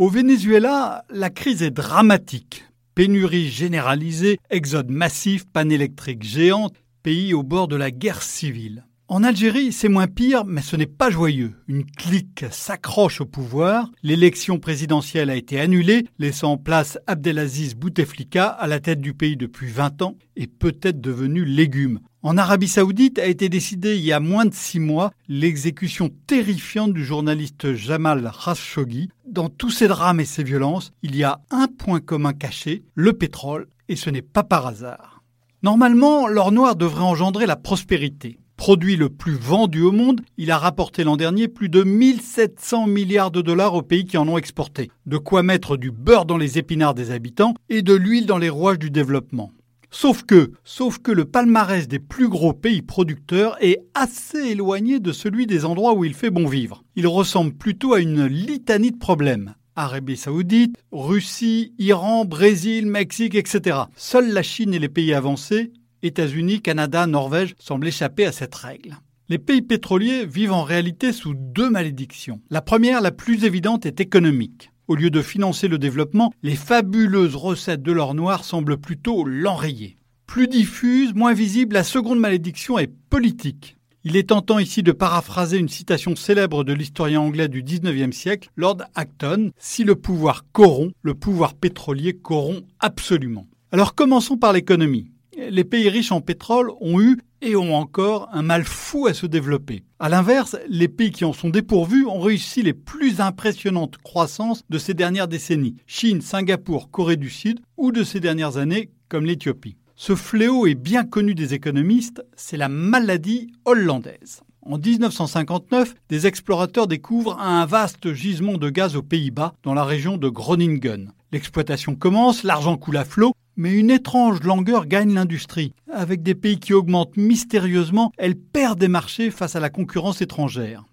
Au Venezuela, la crise est dramatique. Pénurie généralisée, exode massif, panne électrique géante, pays au bord de la guerre civile. En Algérie, c'est moins pire, mais ce n'est pas joyeux. Une clique s'accroche au pouvoir, l'élection présidentielle a été annulée, laissant en place Abdelaziz Bouteflika à la tête du pays depuis 20 ans et peut-être devenu légume. En Arabie saoudite a été décidée il y a moins de six mois l'exécution terrifiante du journaliste Jamal Khashoggi. Dans tous ces drames et ces violences, il y a un point commun caché, le pétrole, et ce n'est pas par hasard. Normalement, l'or noir devrait engendrer la prospérité. Produit le plus vendu au monde, il a rapporté l'an dernier plus de 1700 milliards de dollars aux pays qui en ont exporté. De quoi mettre du beurre dans les épinards des habitants et de l'huile dans les rouages du développement. Sauf que, sauf que le palmarès des plus gros pays producteurs est assez éloigné de celui des endroits où il fait bon vivre. Il ressemble plutôt à une litanie de problèmes. Arabie saoudite, Russie, Iran, Brésil, Mexique, etc. Seule la Chine et les pays avancés États-Unis, Canada, Norvège semblent échapper à cette règle. Les pays pétroliers vivent en réalité sous deux malédictions. La première, la plus évidente, est économique. Au lieu de financer le développement, les fabuleuses recettes de l'or noir semblent plutôt l'enrayer. Plus diffuse, moins visible, la seconde malédiction est politique. Il est tentant ici de paraphraser une citation célèbre de l'historien anglais du XIXe siècle, Lord Acton, Si le pouvoir corrompt, le pouvoir pétrolier corrompt absolument. Alors commençons par l'économie les pays riches en pétrole ont eu et ont encore un mal fou à se développer. A l'inverse, les pays qui en sont dépourvus ont réussi les plus impressionnantes croissances de ces dernières décennies. Chine, Singapour, Corée du Sud ou de ces dernières années comme l'Éthiopie. Ce fléau est bien connu des économistes, c'est la maladie hollandaise. En 1959, des explorateurs découvrent un vaste gisement de gaz aux Pays-Bas, dans la région de Groningen. L'exploitation commence, l'argent coule à flot, mais une étrange langueur gagne l'industrie. Avec des pays qui augmentent mystérieusement, elle perd des marchés face à la concurrence étrangère.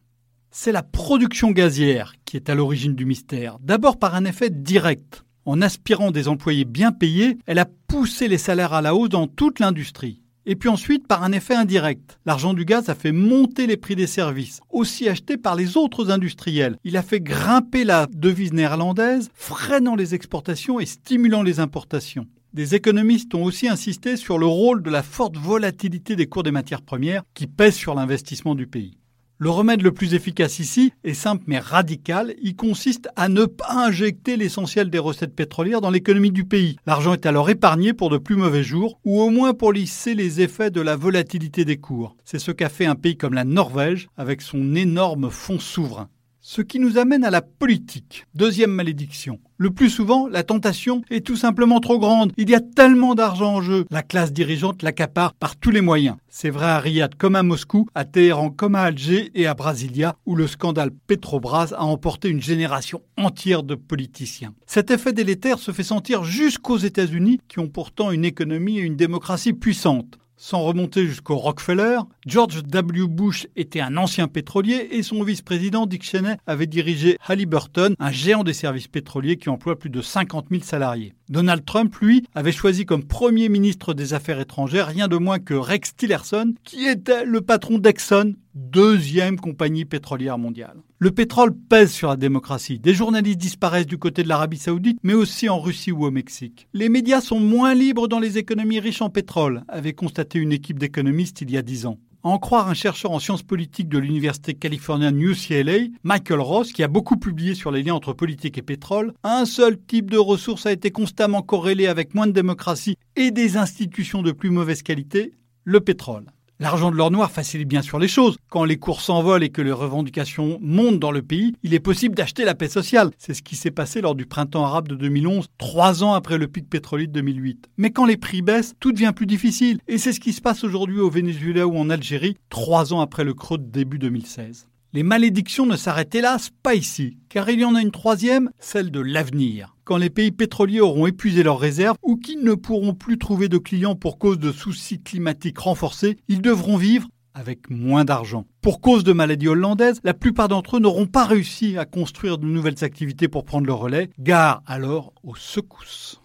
C'est la production gazière qui est à l'origine du mystère, d'abord par un effet direct. En aspirant des employés bien payés, elle a poussé les salaires à la hausse dans toute l'industrie. Et puis ensuite par un effet indirect. L'argent du gaz a fait monter les prix des services, aussi achetés par les autres industriels. Il a fait grimper la devise néerlandaise, freinant les exportations et stimulant les importations. Des économistes ont aussi insisté sur le rôle de la forte volatilité des cours des matières premières qui pèse sur l'investissement du pays. Le remède le plus efficace ici est simple mais radical. Il consiste à ne pas injecter l'essentiel des recettes pétrolières dans l'économie du pays. L'argent est alors épargné pour de plus mauvais jours ou au moins pour lisser les effets de la volatilité des cours. C'est ce qu'a fait un pays comme la Norvège avec son énorme fonds souverain. Ce qui nous amène à la politique. Deuxième malédiction. Le plus souvent, la tentation est tout simplement trop grande. Il y a tellement d'argent en jeu. La classe dirigeante l'accapare par tous les moyens. C'est vrai à Riyad comme à Moscou, à Téhéran comme à Alger et à Brasilia, où le scandale Petrobras a emporté une génération entière de politiciens. Cet effet délétère se fait sentir jusqu'aux États-Unis, qui ont pourtant une économie et une démocratie puissantes. Sans remonter jusqu'au Rockefeller, George W. Bush était un ancien pétrolier et son vice-président Dick Cheney avait dirigé Halliburton, un géant des services pétroliers qui emploie plus de 50 000 salariés. Donald Trump, lui, avait choisi comme premier ministre des Affaires étrangères rien de moins que Rex Tillerson, qui était le patron d'Exxon, deuxième compagnie pétrolière mondiale. Le pétrole pèse sur la démocratie. Des journalistes disparaissent du côté de l'Arabie saoudite, mais aussi en Russie ou au Mexique. Les médias sont moins libres dans les économies riches en pétrole, avait constaté une équipe d'économistes il y a dix ans. En croire un chercheur en sciences politiques de l'université californienne UCLA, Michael Ross, qui a beaucoup publié sur les liens entre politique et pétrole, un seul type de ressource a été constamment corrélé avec moins de démocratie et des institutions de plus mauvaise qualité, le pétrole. L'argent de l'or noir facilite bien sûr les choses. Quand les cours s'envolent et que les revendications montent dans le pays, il est possible d'acheter la paix sociale. C'est ce qui s'est passé lors du printemps arabe de 2011, trois ans après le pic pétrolier de 2008. Mais quand les prix baissent, tout devient plus difficile. Et c'est ce qui se passe aujourd'hui au Venezuela ou en Algérie, trois ans après le creux de début 2016. Les malédictions ne s'arrêtent hélas pas ici, car il y en a une troisième, celle de l'avenir. Quand les pays pétroliers auront épuisé leurs réserves ou qu'ils ne pourront plus trouver de clients pour cause de soucis climatiques renforcés, ils devront vivre avec moins d'argent. Pour cause de maladies hollandaises, la plupart d'entre eux n'auront pas réussi à construire de nouvelles activités pour prendre le relais. Gare alors aux secousses.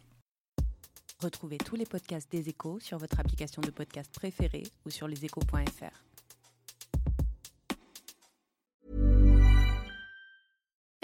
Retrouvez tous les podcasts des échos sur votre application de podcast préférée ou sur leséchos.fr.